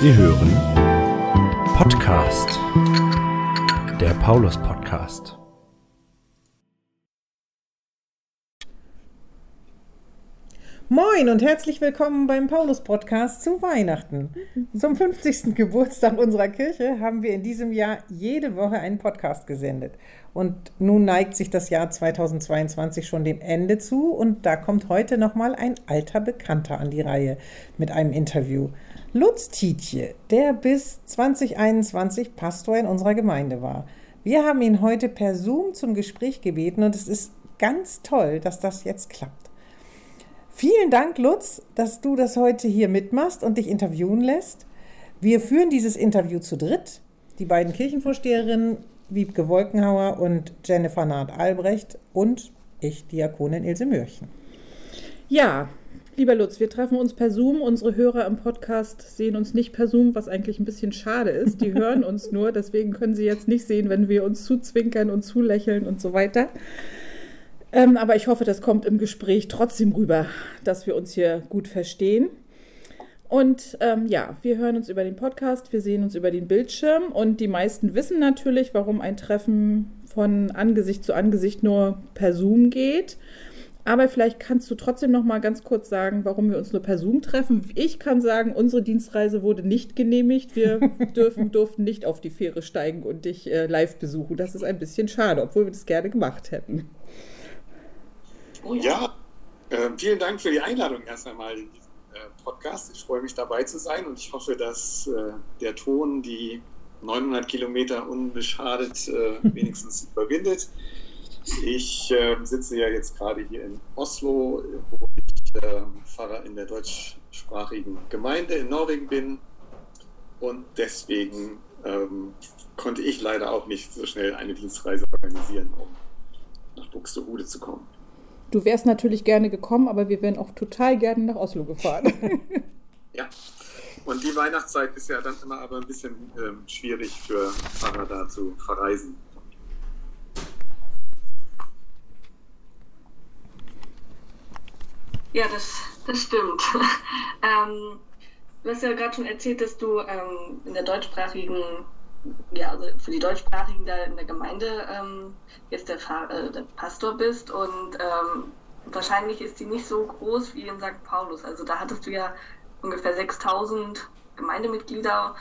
Sie hören Podcast, der Paulus Podcast. Moin und herzlich willkommen beim Paulus Podcast zu Weihnachten. Zum 50. Geburtstag unserer Kirche haben wir in diesem Jahr jede Woche einen Podcast gesendet. Und nun neigt sich das Jahr 2022 schon dem Ende zu und da kommt heute nochmal ein alter Bekannter an die Reihe mit einem Interview. Lutz Tietje, der bis 2021 Pastor in unserer Gemeinde war. Wir haben ihn heute per Zoom zum Gespräch gebeten und es ist ganz toll, dass das jetzt klappt. Vielen Dank, Lutz, dass du das heute hier mitmachst und dich interviewen lässt. Wir führen dieses Interview zu dritt. Die beiden Kirchenvorsteherinnen Wiebke Wolkenhauer und Jennifer Naht-Albrecht und ich, Diakonin Ilse Mürchen. Ja, lieber Lutz, wir treffen uns per Zoom. Unsere Hörer im Podcast sehen uns nicht per Zoom, was eigentlich ein bisschen schade ist. Die hören uns nur, deswegen können sie jetzt nicht sehen, wenn wir uns zuzwinkern und zulächeln und so weiter. Ähm, aber ich hoffe, das kommt im Gespräch trotzdem rüber, dass wir uns hier gut verstehen. Und ähm, ja, wir hören uns über den Podcast, wir sehen uns über den Bildschirm und die meisten wissen natürlich, warum ein Treffen von Angesicht zu Angesicht nur per Zoom geht. Aber vielleicht kannst du trotzdem noch mal ganz kurz sagen, warum wir uns nur per Zoom treffen. Ich kann sagen, unsere Dienstreise wurde nicht genehmigt. Wir dürfen, durften nicht auf die Fähre steigen und dich äh, live besuchen. Das ist ein bisschen schade, obwohl wir das gerne gemacht hätten. Oh ja, ja äh, vielen Dank für die Einladung erst einmal in diesem Podcast. Ich freue mich dabei zu sein und ich hoffe, dass äh, der Ton die 900 Kilometer unbeschadet äh, wenigstens überwindet. Ich ähm, sitze ja jetzt gerade hier in Oslo, wo ich ähm, Pfarrer in der deutschsprachigen Gemeinde in Norwegen bin und deswegen ähm, konnte ich leider auch nicht so schnell eine Dienstreise organisieren, um nach Buxtehude zu kommen. Du wärst natürlich gerne gekommen, aber wir wären auch total gerne nach Oslo gefahren. ja. Und die Weihnachtszeit ist ja dann immer aber ein bisschen ähm, schwierig für Fahrer da zu verreisen. Ja, das, das stimmt. ähm, du hast ja gerade schon erzählt, dass du ähm, in der deutschsprachigen ja, also für die Deutschsprachigen da in der Gemeinde ähm, jetzt der, äh, der, Pastor bist und ähm, wahrscheinlich ist die nicht so groß wie in St. Paulus. Also da hattest du ja ungefähr 6000 Gemeindemitglieder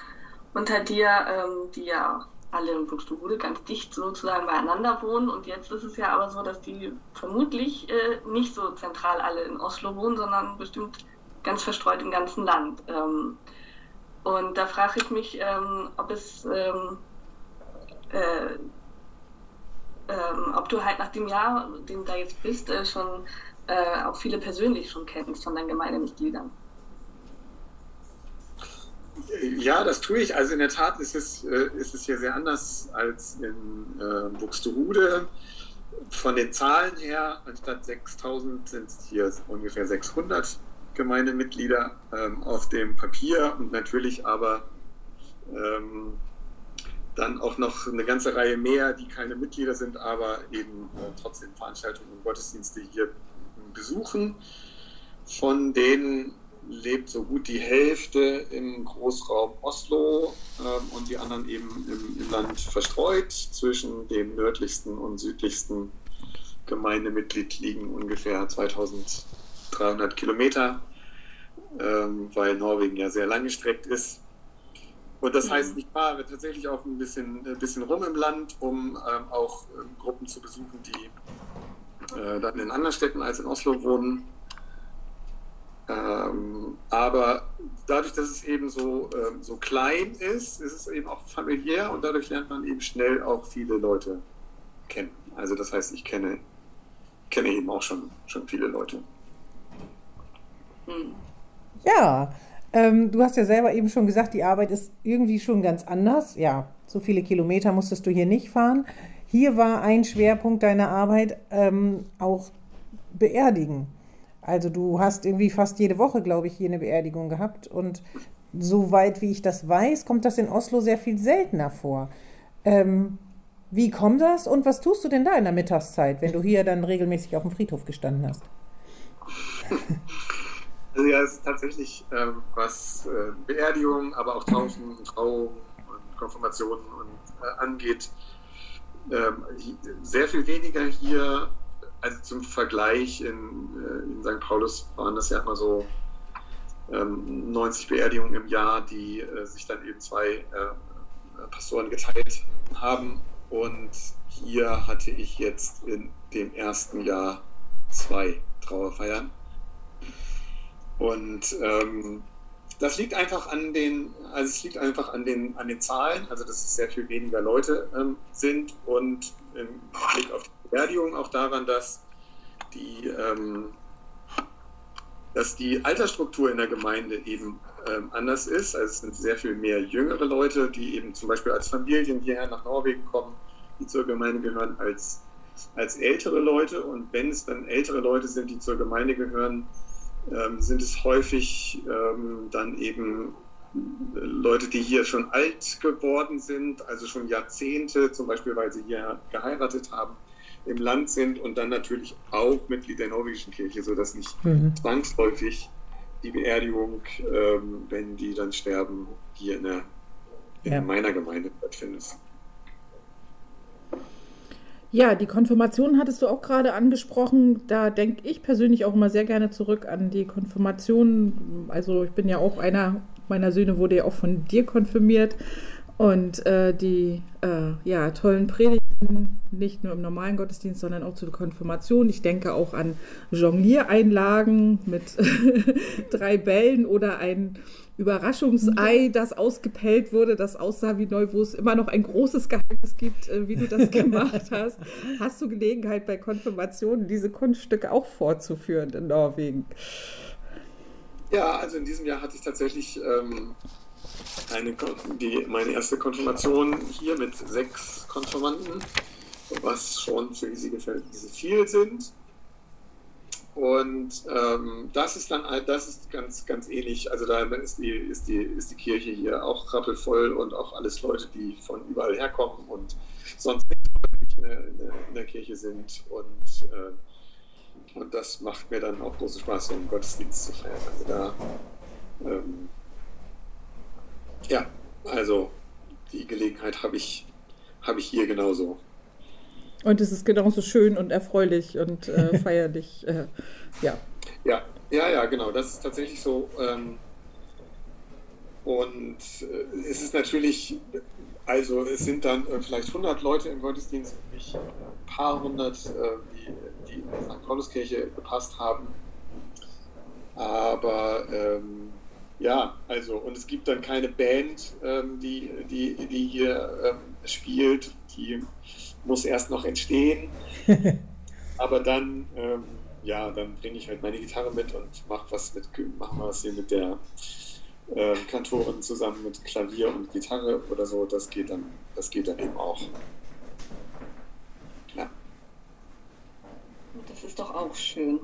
unter dir, ähm, die ja alle in Buxtehude ganz dicht sozusagen beieinander wohnen. Und jetzt ist es ja aber so, dass die vermutlich äh, nicht so zentral alle in Oslo wohnen, sondern bestimmt ganz verstreut im ganzen Land. Ähm, und da frage ich mich, ähm, ob es, ähm, äh, ähm, ob du halt nach dem Jahr, dem da jetzt bist, äh, schon äh, auch viele persönlich schon kennst von deinen Gemeindemitgliedern. Ja, das tue ich. Also in der Tat ist es, äh, ist es hier sehr anders als in äh, Buxtehude. Von den Zahlen her, anstatt 6000 sind es hier ungefähr 600 Gemeindemitglieder ähm, auf dem Papier und natürlich aber ähm, dann auch noch eine ganze Reihe mehr, die keine Mitglieder sind, aber eben äh, trotzdem Veranstaltungen und Gottesdienste hier besuchen. Von denen lebt so gut die Hälfte im Großraum Oslo ähm, und die anderen eben im, im, Land verstreut. Zwischen dem nördlichsten und südlichsten Gemeindemitglied liegen ungefähr 2300 Kilometer ähm, weil Norwegen ja sehr langgestreckt ist. Und das heißt, ich fahre tatsächlich auch ein bisschen, ein bisschen rum im Land, um ähm, auch ähm, Gruppen zu besuchen, die äh, dann in anderen Städten als in Oslo wohnen. Ähm, aber dadurch, dass es eben so, ähm, so klein ist, ist es eben auch familiär und dadurch lernt man eben schnell auch viele Leute kennen. Also das heißt, ich kenne, kenne eben auch schon, schon viele Leute. Ja, ähm, du hast ja selber eben schon gesagt, die Arbeit ist irgendwie schon ganz anders. Ja, so viele Kilometer musstest du hier nicht fahren. Hier war ein Schwerpunkt deiner Arbeit ähm, auch beerdigen. Also du hast irgendwie fast jede Woche, glaube ich, hier eine Beerdigung gehabt. Und soweit wie ich das weiß, kommt das in Oslo sehr viel seltener vor. Ähm, wie kommt das und was tust du denn da in der Mittagszeit, wenn du hier dann regelmäßig auf dem Friedhof gestanden hast? Also ja, es ist tatsächlich ähm, was äh, Beerdigungen, aber auch Taufen, Trauungen und Konfirmationen und, äh, angeht, ähm, sehr viel weniger hier. Also zum Vergleich in, äh, in St. Paulus waren das ja immer so 90 ähm, Beerdigungen im Jahr, die äh, sich dann eben zwei äh, Pastoren geteilt haben. Und hier hatte ich jetzt in dem ersten Jahr zwei Trauerfeiern. Und ähm, das liegt einfach an den, also es liegt einfach an den, an den Zahlen, also dass es sehr viel weniger Leute ähm, sind und im Blick auf die Beerdigung auch daran, dass die, ähm, dass die Altersstruktur in der Gemeinde eben ähm, anders ist. Also es sind sehr viel mehr jüngere Leute, die eben zum Beispiel als Familien hierher nach Norwegen kommen, die zur Gemeinde gehören, als, als ältere Leute. Und wenn es dann ältere Leute sind, die zur Gemeinde gehören, ähm, sind es häufig ähm, dann eben Leute, die hier schon alt geworden sind, also schon Jahrzehnte, zum Beispiel weil sie hier geheiratet haben, im Land sind und dann natürlich auch Mitglied der norwegischen Kirche, sodass nicht mhm. zwangsläufig die Beerdigung, ähm, wenn die dann sterben, hier in, der, in ja. meiner Gemeinde stattfindet. Ja, die Konfirmation hattest du auch gerade angesprochen. Da denke ich persönlich auch immer sehr gerne zurück an die Konfirmation. Also ich bin ja auch einer meiner Söhne wurde ja auch von dir konfirmiert. Und äh, die äh, ja, tollen Predigten, nicht nur im normalen Gottesdienst, sondern auch zur Konfirmation. Ich denke auch an Jongliereinlagen mit drei Bällen oder ein Überraschungsei, das ausgepellt wurde, das aussah wie neu, wo es immer noch ein großes Geheimnis gibt, äh, wie du das gemacht hast. Hast du Gelegenheit bei Konfirmationen diese Kunststücke auch fortzuführen in Norwegen? Ja, also in diesem Jahr hatte ich tatsächlich ähm, eine, die, meine erste Konfirmation hier mit sechs Konfirmanden, was schon für riesige Verhältnisse viel sind. Und ähm, das ist dann das ist ganz, ganz ähnlich. Also da ist die, ist, die, ist die Kirche hier auch rappelvoll und auch alles Leute, die von überall herkommen und sonst nicht in der, Kirche sind. Und, äh, und das macht mir dann auch großen Spaß, einen Gottesdienst zu feiern. Also da ähm, ja, also die Gelegenheit habe ich, hab ich hier genauso. Und es ist genauso schön und erfreulich und äh, feierlich, äh, ja. Ja, ja, ja, genau. Das ist tatsächlich so. Ähm, und äh, es ist natürlich, also es sind dann äh, vielleicht 100 Leute im Gottesdienst, nicht ein paar hundert, äh, die, die in die St. Pauluskirche gepasst haben. Aber ähm, ja, also, und es gibt dann keine Band, ähm, die, die, die hier ähm, spielt. Die muss erst noch entstehen. Aber dann, ähm, ja, dann bringe ich halt meine Gitarre mit und mache was mit, machen wir was hier mit der äh, Kantorin zusammen mit Klavier und Gitarre oder so. Das geht dann, das geht dann eben auch. Ja. Das ist doch auch schön.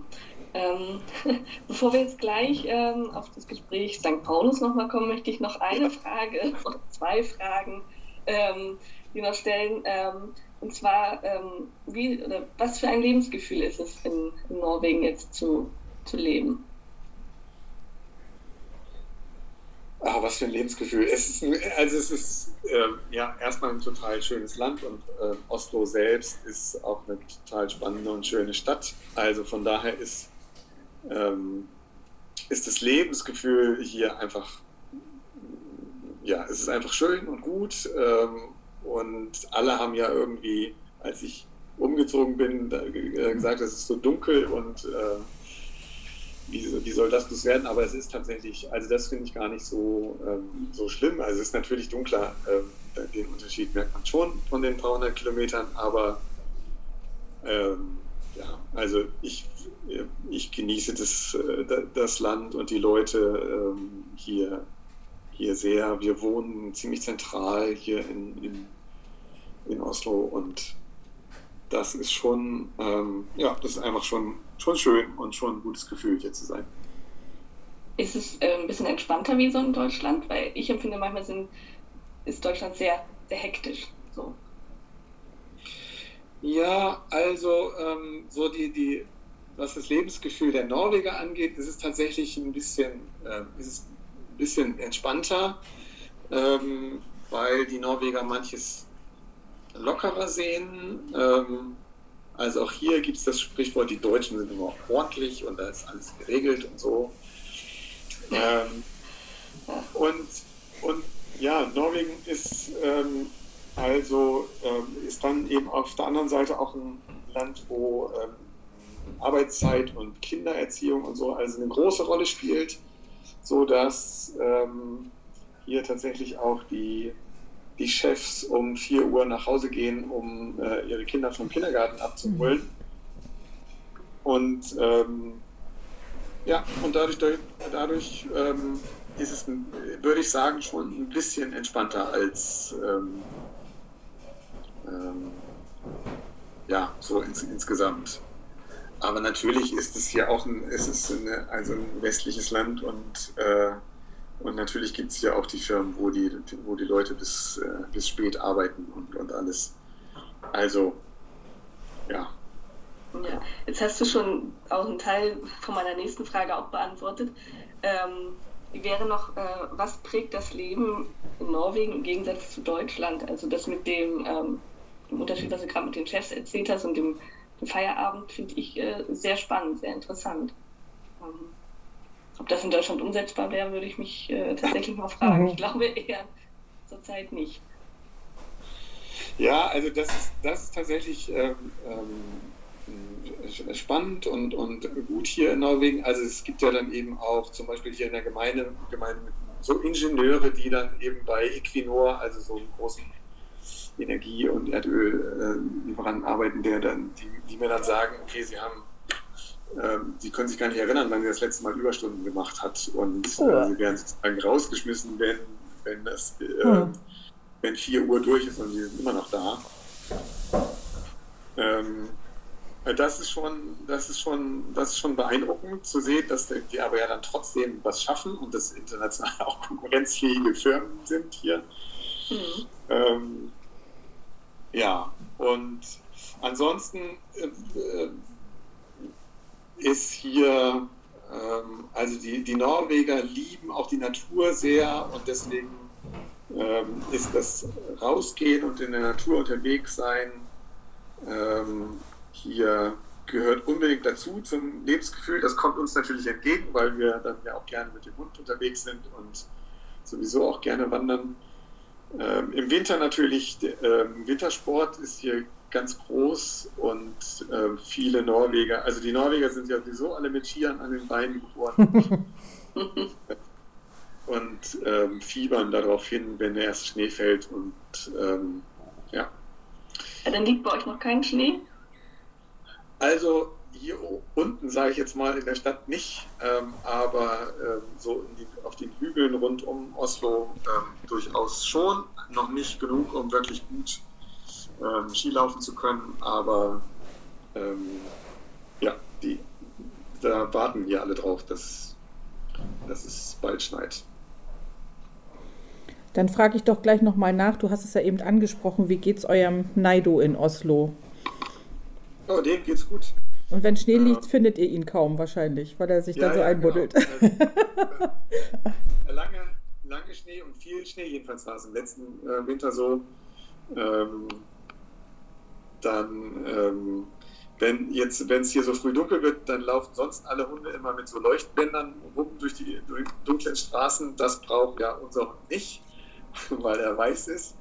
Ähm, bevor wir jetzt gleich ähm, auf das Gespräch St. Paulus nochmal kommen, möchte ich noch eine Frage oder zwei Fragen ähm, noch stellen. Ähm, und zwar, ähm, wie, oder was für ein Lebensgefühl ist es in, in Norwegen jetzt zu, zu leben? Ah, was für ein Lebensgefühl. Es ist, ein, also es ist äh, ja erstmal ein total schönes Land und äh, Oslo selbst ist auch eine total spannende und schöne Stadt. Also von daher ist ähm, ist das Lebensgefühl hier einfach, ja, es ist einfach schön und gut. Ähm, und alle haben ja irgendwie, als ich umgezogen bin, äh, gesagt, es ist so dunkel und äh, wie, wie, soll das bloß werden? Aber es ist tatsächlich, also das finde ich gar nicht so, ähm, so schlimm. Also es ist natürlich dunkler, ähm, den Unterschied merkt man schon von den 300 Kilometern, aber ähm, ja, also ich, ich genieße das, äh, das Land und die Leute ähm, hier, hier sehr. Wir wohnen ziemlich zentral hier in, in, in Oslo und das ist schon, ähm, ja, das ist einfach schon, schon schön und schon ein gutes Gefühl, hier zu sein. Ist es äh, ein bisschen entspannter wie so in Deutschland? Weil ich empfinde manchmal sind, ist Deutschland sehr, sehr hektisch. So. Ja, also ähm, so die, die, was das Lebensgefühl der Norweger angeht, ist es tatsächlich ein bisschen, äh, ist es ein bisschen entspannter, ähm, weil die Norweger manches lockerer sehen. Ähm, also auch hier gibt es das Sprichwort, die Deutschen sind immer ordentlich und da ist alles geregelt und so. Ähm, und, und ja, Norwegen ist ähm, also ähm, ist dann eben auf der anderen Seite auch ein Land, wo ähm, Arbeitszeit und Kindererziehung und so also eine große Rolle spielt, so dass ähm, hier tatsächlich auch die, die Chefs um 4 Uhr nach Hause gehen, um äh, ihre Kinder vom Kindergarten abzuholen. Mhm. Und ähm, ja, und dadurch, dadurch ähm, ist es, würde ich sagen, schon ein bisschen entspannter als ähm, ähm, ja, so ins, insgesamt. Aber natürlich ist es hier auch ein, ist es eine, also ein westliches Land und, äh, und natürlich gibt es ja auch die Firmen, wo die, wo die Leute bis, äh, bis spät arbeiten und, und alles. Also, ja. Ja, jetzt hast du schon auch einen Teil von meiner nächsten Frage auch beantwortet. Ähm, wäre noch, äh, was prägt das Leben in Norwegen im Gegensatz zu Deutschland? Also das mit dem, ähm, dem Unterschied, was du gerade mit den Chefs erzählt hast und dem Feierabend finde ich äh, sehr spannend, sehr interessant. Ähm, ob das in Deutschland umsetzbar wäre, würde ich mich äh, tatsächlich mal fragen. Mhm. Ich glaube eher zurzeit nicht. Ja, also das ist, das ist tatsächlich ähm, ähm, spannend und, und gut hier in Norwegen. Also es gibt ja dann eben auch zum Beispiel hier in der Gemeinde, Gemeinde so Ingenieure, die dann eben bei Equinor, also so einem großen Energie- und Erdöllieferanten arbeiten, der dann, die, die, mir dann sagen, okay, sie haben, ähm, sie können sich gar nicht erinnern, wann sie das letzte Mal Überstunden gemacht hat und oh. äh, sie werden sozusagen rausgeschmissen, wenn, wenn das, äh, hm. wenn 4 Uhr durch ist und sie sind immer noch da. Ähm, das ist schon, das ist schon, das ist schon beeindruckend zu sehen, dass die aber ja dann trotzdem was schaffen und das international auch konkurrenzfähige Firmen sind hier. Mhm. Ähm, ja, und ansonsten äh, ist hier, ähm, also die, die Norweger lieben auch die Natur sehr und deswegen ähm, ist das Rausgehen und in der Natur unterwegs sein ähm, hier gehört unbedingt dazu zum Lebensgefühl. Das kommt uns natürlich entgegen, weil wir dann ja auch gerne mit dem Hund unterwegs sind und sowieso auch gerne wandern. Ähm, Im Winter natürlich, ähm, Wintersport ist hier ganz groß und äh, viele Norweger, also die Norweger sind ja sowieso alle mit Skiern an den Beinen geboren und ähm, fiebern darauf hin, wenn der erste Schnee fällt und ähm, ja. ja. Dann liegt bei euch noch kein Schnee? Also hier unten, sage ich jetzt mal, in der Stadt nicht, ähm, aber ähm, so die, auf den Hügeln rund um Oslo ähm, durchaus schon. Noch nicht genug, um wirklich gut ähm, Skilaufen zu können, aber ähm, ja, die, da warten wir alle drauf, dass, dass es bald schneit. Dann frage ich doch gleich nochmal nach. Du hast es ja eben angesprochen. Wie geht es eurem Naido in Oslo? Oh, dem geht's gut. Und wenn Schnee liegt, findet ihr ihn kaum wahrscheinlich, weil er sich ja, dann so ja, einbuddelt. Genau. lange, lange Schnee und viel Schnee, jedenfalls war es im letzten äh, Winter so. Ähm, dann, ähm, wenn jetzt, wenn es hier so früh dunkel wird, dann laufen sonst alle Hunde immer mit so Leuchtbändern rum durch die durch dunklen Straßen. Das braucht ja unser Hund nicht, weil er weiß ist.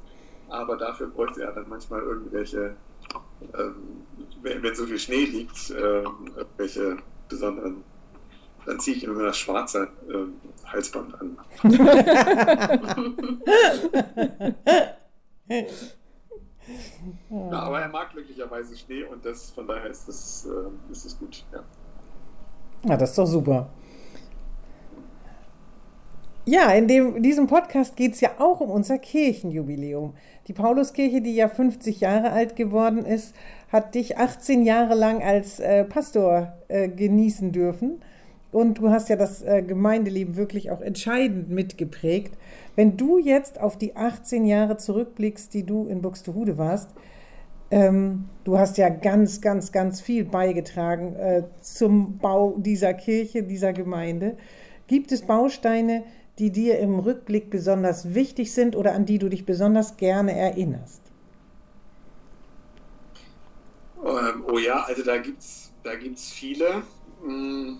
Aber dafür bräuchte er dann manchmal irgendwelche wenn, wenn, so viel Schnee liegt, äh, welche besonderen, dann ziehe ich immer das schwarze äh, Halsband an. ja, aber er mag glücklicherweise Schnee und das, von daher ist das, äh, ist das gut. Ja. ja, das ist doch super. Ja, in dem, diesem Podcast geht es ja auch um unser Kirchenjubiläum. Die Pauluskirche, die ja 50 Jahre alt geworden ist, hat dich 18 Jahre lang als äh, Pastor äh, genießen dürfen. Und du hast ja das äh, Gemeindeleben wirklich auch entscheidend mitgeprägt. Wenn du jetzt auf die 18 Jahre zurückblickst, die du in Buxtehude warst, Ähm, du hast ja ganz, ganz, ganz viel beigetragen äh, zum Bau dieser Kirche, dieser Gemeinde. Gibt es Bausteine, die dir im Rückblick besonders wichtig sind oder an die du dich besonders gerne erinnerst? Ähm, oh ja, also da gibt es da gibt's viele. Hm.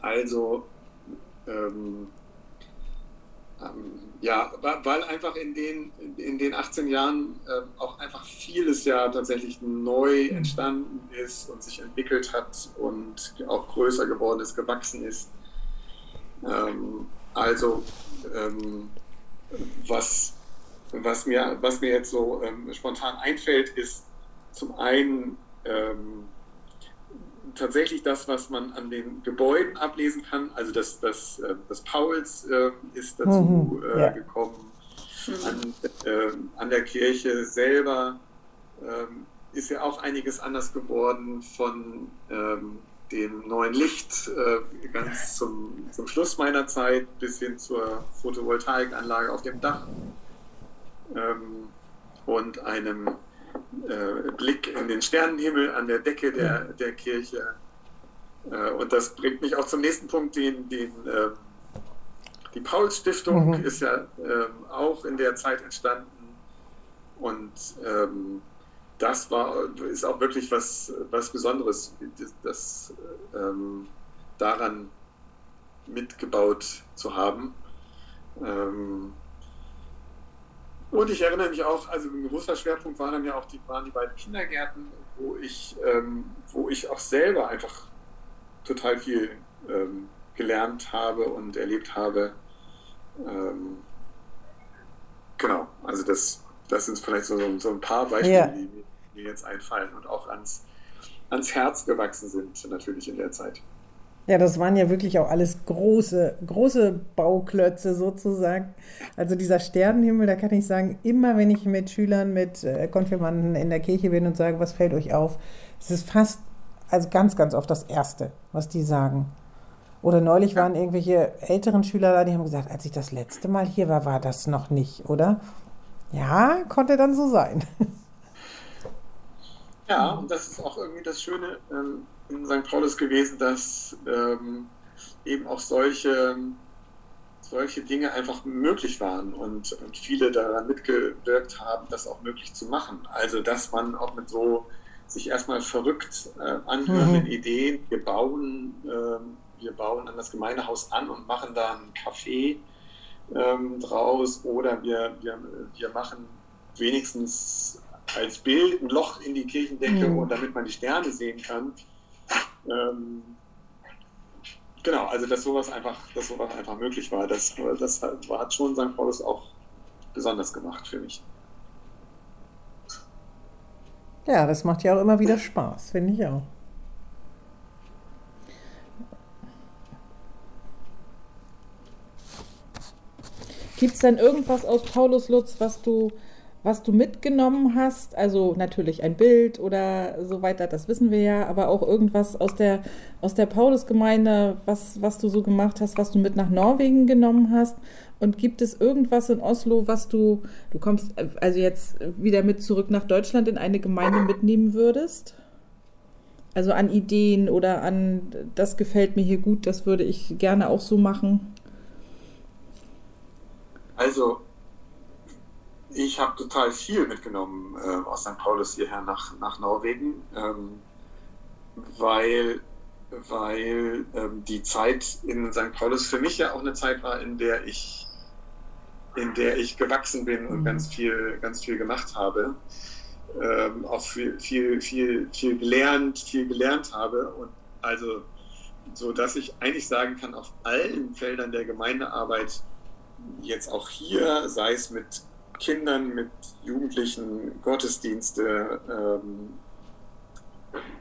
Also, ähm, ähm, ja, weil einfach in den, in den 18 Jahren äh, auch einfach vieles ja tatsächlich neu mhm. entstanden ist und sich entwickelt hat und auch größer geworden ist, gewachsen ist. Ähm, also, ähm, was, was, mir, was mir jetzt so ähm, spontan einfällt, ist zum einen ähm, tatsächlich das, was man an den Gebäuden ablesen kann. Also das, das, äh, das Pauls äh, ist dazu mhm, ja. gekommen. An, äh, an, der Kirche selber ähm, ist ja auch einiges anders geworden von ähm, dem neuen Licht äh, ganz zum, zum Schluss meiner Zeit bis hin zur Photovoltaikanlage auf dem Dach ähm, und einem äh, Blick in den Sternenhimmel an der Decke der, der Kirche. Äh, und das bringt mich auch zum nächsten Punkt, den, den äh, die Paulstiftung mhm. ist ja ähm, auch in der Zeit entstanden. Und ähm, das war, ist auch wirklich was, was Besonderes, das, ähm, daran mitgebaut zu haben. Ähm, und ich erinnere mich auch, also ein großer Schwerpunkt waren dann ja auch die, waren die beiden Kindergärten, wo ich, ähm, wo ich auch selber einfach total viel ähm, gelernt habe und erlebt habe. Ähm, genau, also das, das sind vielleicht so, so ein paar Beispiele, ja. die mir jetzt einfallen und auch ans, ans Herz gewachsen sind, natürlich in der Zeit. Ja, das waren ja wirklich auch alles große, große Bauklötze sozusagen. Also dieser Sternenhimmel, da kann ich sagen, immer wenn ich mit Schülern, mit äh, Konfirmanden in der Kirche bin und sage, was fällt euch auf, es ist fast, also ganz, ganz oft das Erste, was die sagen. Oder neulich waren irgendwelche älteren Schüler da, die haben gesagt, als ich das letzte Mal hier war, war das noch nicht, oder? Ja, konnte dann so sein. Ja, und das ist auch irgendwie das Schöne. Ähm in St. Paulus gewesen, dass ähm, eben auch solche, solche Dinge einfach möglich waren und, und, viele daran mitgewirkt haben, das auch möglich zu machen. Also, dass man auch mit so sich erstmal verrückt äh, anhörenden mhm. Ideen, wir bauen, äh, wir bauen an das Gemeindehaus an und machen da ein Café ähm, draus oder wir, wir, wir machen wenigstens als Bild ein Loch in die Kirchendecke mhm. und damit man die Sterne sehen kann. Ähm, genau, also dass sowas einfach, dass sowas einfach möglich war, das, das hat schon St. Paulus auch besonders gemacht für mich. Ja, das macht ja auch immer wieder Spaß, finde ich auch. Gibt es denn irgendwas aus Paulus Lutz, was du was du mitgenommen hast, also natürlich ein Bild oder so weiter, das wissen wir ja, aber auch irgendwas aus der, aus der Paulusgemeinde, was, was du so gemacht hast, was du mit nach Norwegen genommen hast. Und gibt es irgendwas in Oslo, was du, du kommst also jetzt wieder mit zurück nach Deutschland in eine Gemeinde mitnehmen würdest? Also an Ideen oder an, das gefällt mir hier gut, das würde ich gerne auch so machen. Also ich habe total viel mitgenommen äh, aus St. Paulus hierher nach, nach Norwegen, ähm, weil, weil ähm, die Zeit in St. Paulus für mich ja auch eine Zeit war, in der ich, in der ich gewachsen bin und mhm. ganz viel, ganz viel gemacht habe. Ähm, auch viel, viel, viel, viel gelernt, viel gelernt habe und also so dass ich eigentlich sagen kann, auf allen Feldern der Gemeindearbeit, jetzt auch hier, sei es mit Kindern, mit Jugendlichen Gottesdienste, ähm,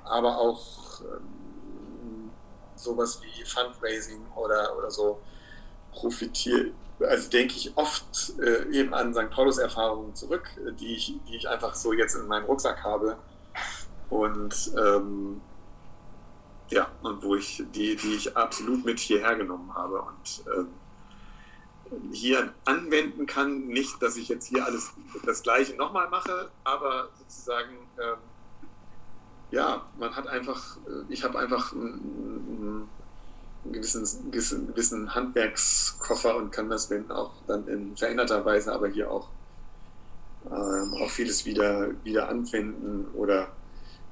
aber auch ähm, sowas wie Fundraising oder, oder so profitiere, also denke ich oft äh, eben an St. Paulus-Erfahrungen zurück, die ich, die ich einfach so jetzt in meinem Rucksack habe. Und ähm, ja, und wo ich, die, die ich absolut mit hierher genommen habe. Und ähm, hier anwenden kann. Nicht, dass ich jetzt hier alles das Gleiche nochmal mache, aber sozusagen, ähm, ja, man hat einfach, äh, ich habe einfach einen, einen gewissen, gewissen, gewissen Handwerkskoffer und kann das wenn auch dann in veränderter Weise, aber hier auch, ähm, auch vieles wieder, wieder anwenden oder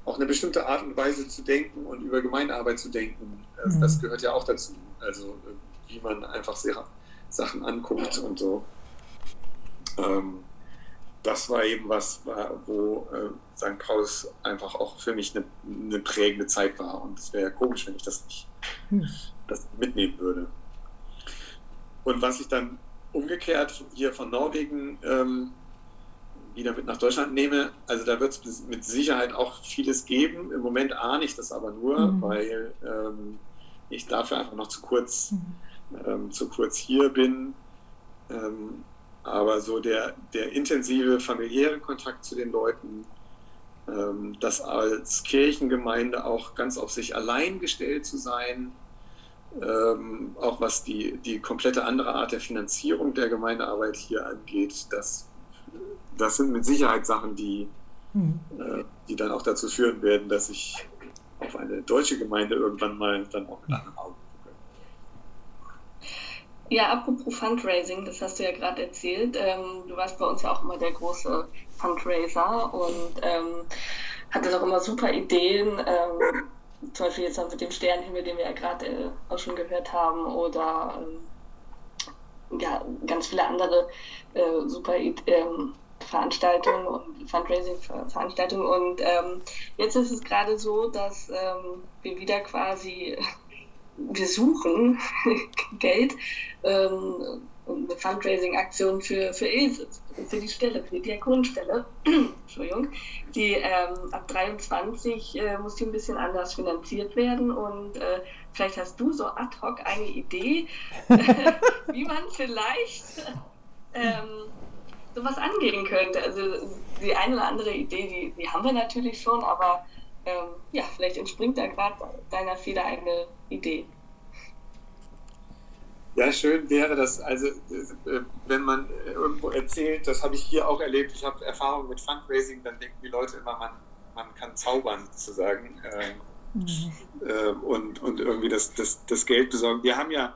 auch eine bestimmte Art und Weise zu denken und über Gemeindearbeit zu denken. Das, mhm. das gehört ja auch dazu. Also wie man einfach sehr Sachen anguckt und so. Ähm, das war eben was, wo äh, St. Paulus einfach auch für mich eine, eine prägende Zeit war. Und es wäre ja komisch, wenn ich das nicht hm. das mitnehmen würde. Und was ich dann umgekehrt hier von Norwegen ähm, wieder mit nach Deutschland nehme, also da wird es mit Sicherheit auch vieles geben. Im Moment ahne ich das aber nur, mhm. weil ähm, ich dafür einfach noch zu kurz mhm ähm, zu kurz hier bin. Ähm, aber so der, der intensive familiäre Kontakt zu den Leuten, ähm, das als Kirchengemeinde auch ganz auf sich allein gestellt zu sein, ähm, auch was die, die komplette andere Art der Finanzierung der Gemeindearbeit hier angeht, das, das sind mit Sicherheit Sachen, die, mhm. äh, die dann auch dazu führen werden, dass ich auf eine deutsche Gemeinde irgendwann mal dann auch mit anderen ja, apropos Fundraising, das hast du ja gerade erzählt. Ähm, du warst bei uns ja auch immer der große Fundraiser und ähm, hattest auch immer super Ideen. Ähm, zum Beispiel jetzt mit dem Sternenhimmel, den wir ja gerade äh, auch schon gehört haben, oder ähm, ja, ganz viele andere äh, super ähm, Veranstaltungen und Fundraising-Veranstaltungen. Und ähm, jetzt ist es gerade so, dass wir wieder quasi wir suchen Geld, ähm, eine Fundraising-Aktion für, für Ilse, für die Stelle, für die Diakonenstelle. Entschuldigung. Die ähm, ab 23 äh, muss die ein bisschen anders finanziert werden und äh, vielleicht hast du so ad hoc eine Idee, wie man vielleicht ähm, sowas angehen könnte. Also die eine oder andere Idee, die, die haben wir natürlich schon, aber ähm, ja, vielleicht entspringt da gerade deiner Feder eine Idee. Ja, schön wäre das, also äh, wenn man irgendwo erzählt, das habe ich hier auch erlebt, ich habe Erfahrung mit Fundraising, dann denken die Leute immer, man, man kann zaubern sozusagen äh, mhm. äh, und, und irgendwie das, das, das Geld besorgen. Wir haben ja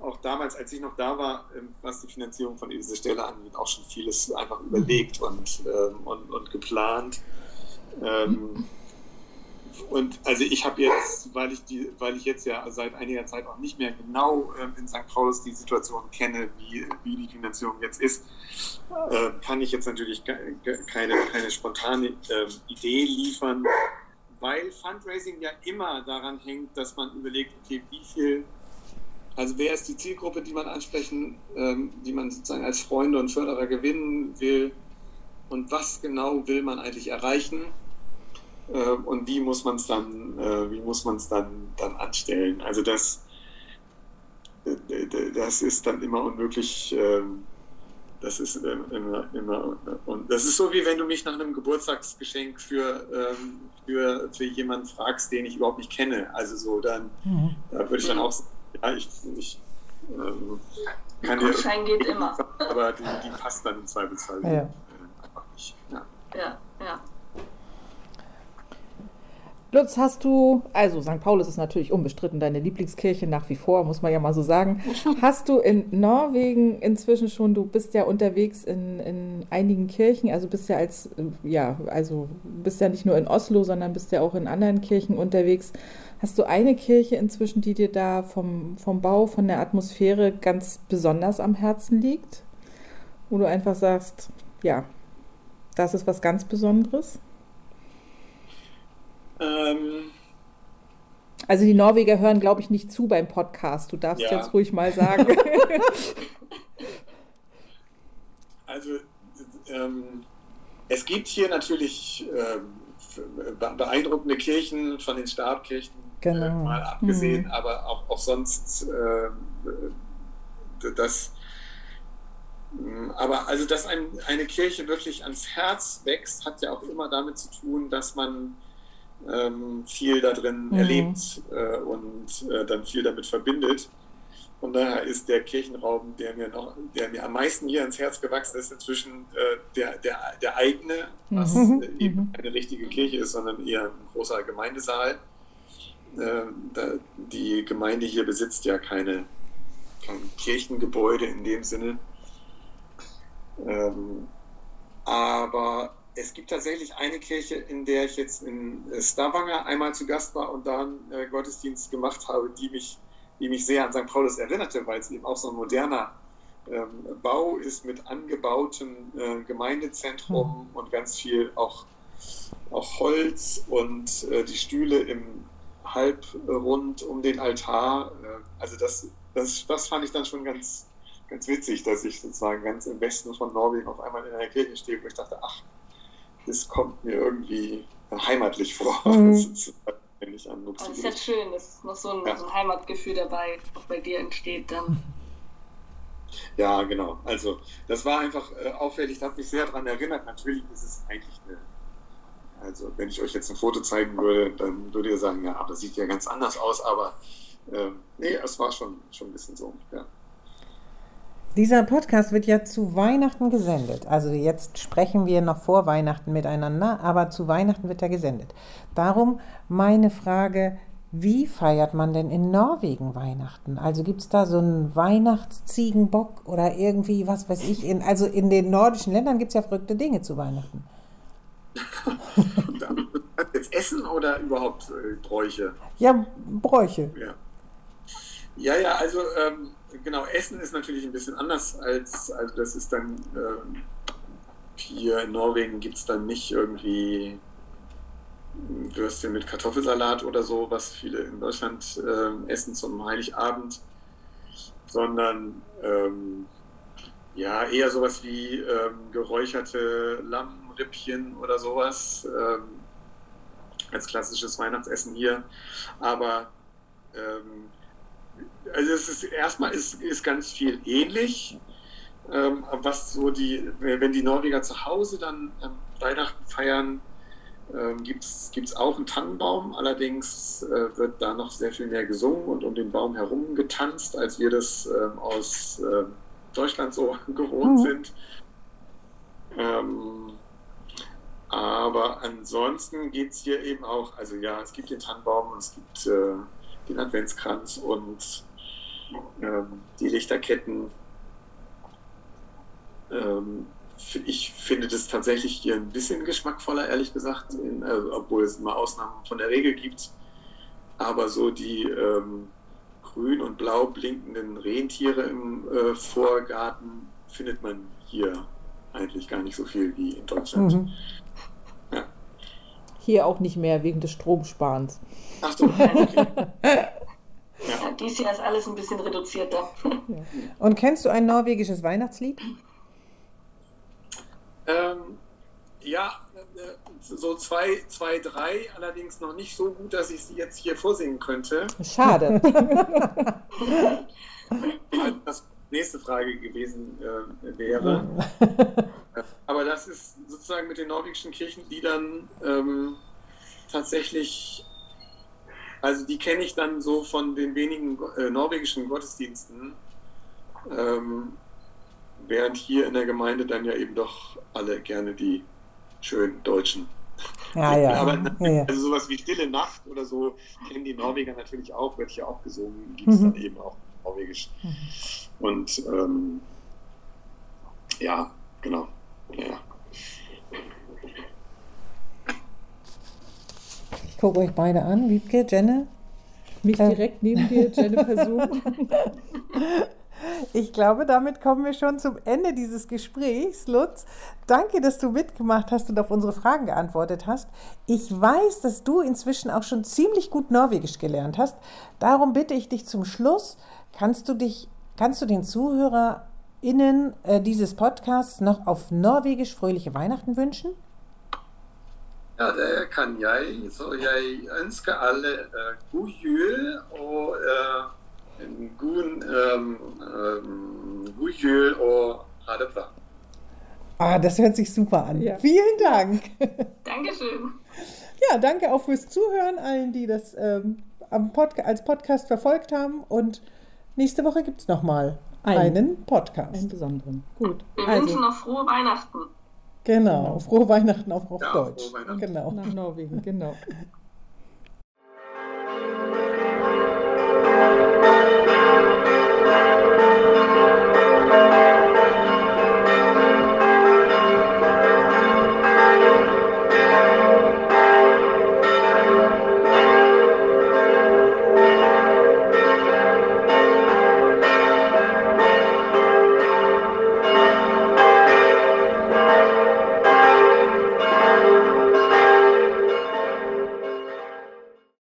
auch damals, als ich noch da war, ähm, was die Finanzierung von dieser Stelle angeht, auch schon vieles einfach überlegt und, ähm, und, und geplant. Ähm, und also ich habe jetzt, weil ich die, weil ich jetzt ja seit einiger Zeit auch nicht mehr genau ähm, in St. Paulus die Situation kenne, wie, wie die Finanzierung jetzt ist, äh, kann ich jetzt natürlich keine, keine spontane äh, Idee liefern, weil Fundraising ja immer daran hängt, dass man überlegt, okay, wie viel, also wer ist die Zielgruppe, die man ansprechen, ähm, die man sozusagen als Freunde und Förderer gewinnen will und was genau will man eigentlich erreichen und wie muss man es dann, äh, wie muss man es dann, dann anstellen. Also das, äh, das ist dann immer unmöglich. Ähm, das ist immer, immer, und das ist so wie wenn du mich nach einem Geburtstagsgeschenk für, ähm, für, für jemanden fragst, den ich überhaupt nicht kenne. Also so, dann mhm. da würde ich dann auch sagen, ja, ich, ich ähm, kann dir. Gutschein geht immer. Aber die, die passt dann im Zweifelsfall ja. einfach nicht. Ja, ja. ja. Lutz, hast du, also St. Paulus ist natürlich unbestritten deine Lieblingskirche nach wie vor, muss man ja mal so sagen. Hast du in Norwegen inzwischen schon, du bist ja unterwegs in, in einigen Kirchen, also bist ja als, ja, also bist ja nicht nur in Oslo, sondern bist ja auch in anderen Kirchen unterwegs. Hast du eine Kirche inzwischen, die dir da vom, vom Bau, von der Atmosphäre ganz besonders am Herzen liegt? Wo du einfach sagst, ja, das ist was ganz Besonderes? Ähm, also die Norweger hören, glaube ich, nicht zu beim Podcast. Du darfst ja. jetzt ruhig mal sagen. also ähm, es gibt hier natürlich ähm, beeindruckende Kirchen von den Stabkirchen äh, genau. äh, mal abgesehen, mhm. aber auch, auch sonst äh, das aber also, dass ein, eine Kirche wirklich ans Herz wächst, hat ja auch immer damit zu tun, dass man ähm, viel da drin mhm. erlebt äh, und äh, dann viel damit verbindet. Von daher ist der Kirchenraum, der mir noch, der mir am meisten hier ins Herz gewachsen ist, inzwischen äh, der, der, der eigene, was Mhm. eben keine richtige Kirche ist, sondern eher ein großer Gemeindesaal. Äh, da, die Gemeinde hier besitzt ja keine, kein Kirchengebäude in dem Sinne. Ähm, aber es gibt tatsächlich eine Kirche, in der ich jetzt in äh, Stavanger einmal zu Gast war und da einen äh, Gottesdienst gemacht habe, die mich, die mich sehr an St. Paulus erinnerte, weil es eben auch so ein moderner ähm, Bau ist mit angebautem äh, Gemeindezentrum und ganz viel auch, auch Holz und äh, die Stühle im Halbrund um den Altar. Äh, also das, das, das fand ich dann schon ganz, ganz witzig, dass ich sozusagen ganz im Westen von Norwegen auf einmal in einer Kirche stehe, wo ich dachte, ach, das kommt mir irgendwie heimatlich vor, Mhm. sozusagen, wenn ich an Aber es ist jetzt schön, dass noch so ein, Ja. so ein Heimatgefühl dabei auch bei dir entsteht dann. Ja, genau. Also das war einfach äh, auffällig, das hat mich sehr daran erinnert. Natürlich ist es eigentlich eine, also wenn ich euch jetzt ein Foto zeigen würde, dann würdet ihr sagen, ja, aber das sieht ja ganz anders aus, aber ähm, nee, es war schon, schon ein bisschen so. Ja. Dieser Podcast wird ja zu Weihnachten gesendet. Also jetzt sprechen wir noch vor Weihnachten miteinander, aber zu Weihnachten wird er gesendet. Darum meine Frage, wie feiert man denn in Norwegen Weihnachten? Also gibt es da so einen Weihnachtsziegenbock oder irgendwie, was weiß ich? In, also in den nordischen Ländern gibt es ja verrückte Dinge zu Weihnachten. Jetzt Essen oder überhaupt äh, Bräuche? Ja, Bräuche. Ja. Ja, ja, also ähm, genau, Essen ist natürlich ein bisschen anders als, also das ist dann ähm, hier in Norwegen gibt es dann nicht irgendwie Würstchen mit Kartoffelsalat oder so, was viele in Deutschland ähm, essen zum Heiligabend, sondern ähm, ja, eher sowas wie ähm, geräucherte Lammrippchen oder sowas ähm, als klassisches Weihnachtsessen hier. Aber ähm, also es ist erstmal ist, ist ganz viel ähnlich. Ähm, was so die, wenn die Norweger zu Hause dann ähm, Weihnachten feiern, ähm, gibt es auch einen Tannenbaum. Allerdings äh, wird da noch sehr viel mehr gesungen und um den Baum herum getanzt, als wir das ähm, aus ähm, Deutschland so gewohnt Mhm. sind. Ähm, aber ansonsten geht es hier eben auch, also ja, es gibt den Tannenbaum und es gibt äh, den Adventskranz und die Lichterketten. Ähm, ich finde das tatsächlich hier ein bisschen geschmackvoller, ehrlich gesagt, äh, obwohl es immer Ausnahmen von der Regel gibt. Aber so die ähm, grün und blau blinkenden Rentiere im äh, Vorgarten findet man hier eigentlich gar nicht so viel wie in Deutschland. Mhm. Hier auch nicht mehr wegen des Stromsparens. Ach so, okay. Dies Jahr ist alles ein bisschen reduzierter. Und kennst du ein norwegisches Weihnachtslied? Ähm, ja, äh, so zwei, zwei, drei, allerdings noch nicht so gut, dass ich sie jetzt hier vorsingen könnte. Schade. Das nächste Frage gewesen äh, wäre. Aber das ist sozusagen mit den norwegischen Kirchenliedern ähm, tatsächlich, also die kenne ich dann so von den wenigen äh, norwegischen Gottesdiensten, ähm, während hier in der Gemeinde dann ja eben doch alle gerne die schönen deutschen. Ja, ja. Aber ja, also sowas wie Stille Nacht oder so kennen die Norweger natürlich auch, wird hier auch gesungen, gibt es Mhm. dann eben auch Norwegisch. Und ähm, ja, genau. Ja, Ich gucke euch beide an. Wiebke, Jenne. Mich Äh. direkt neben dir, Jennifer Zoom. Ich glaube, damit kommen wir schon zum Ende dieses Gesprächs. Lutz, danke, dass du mitgemacht hast und auf unsere Fragen geantwortet hast. Ich weiß, dass du inzwischen auch schon ziemlich gut Norwegisch gelernt hast. Darum bitte ich dich zum Schluss, kannst du dich, kannst du den ZuhörerInnen äh, dieses Podcasts noch auf Norwegisch fröhliche Weihnachten wünschen? Ja, det kan jeg. Så jeg ønsker alle eh, god jul og eh, en god, ehm, ehm, god jul og ha det bra. Ah, das hört sich super an. Ja. Vielen Dank. Dankeschön. Ja, danke auch fürs Zuhören, allen, die das ähm, am Podca als Podcast verfolgt haben. Und nächste Woche gibt es nochmal Ein- einen Podcast. Einen besonderen. Gut. Wir Also, wünschen noch frohe Weihnachten. Genau. Frohe Weihnachten auch auf Ja, Deutsch. frohe Weihnachten. Genau. nach Norwegen, genau.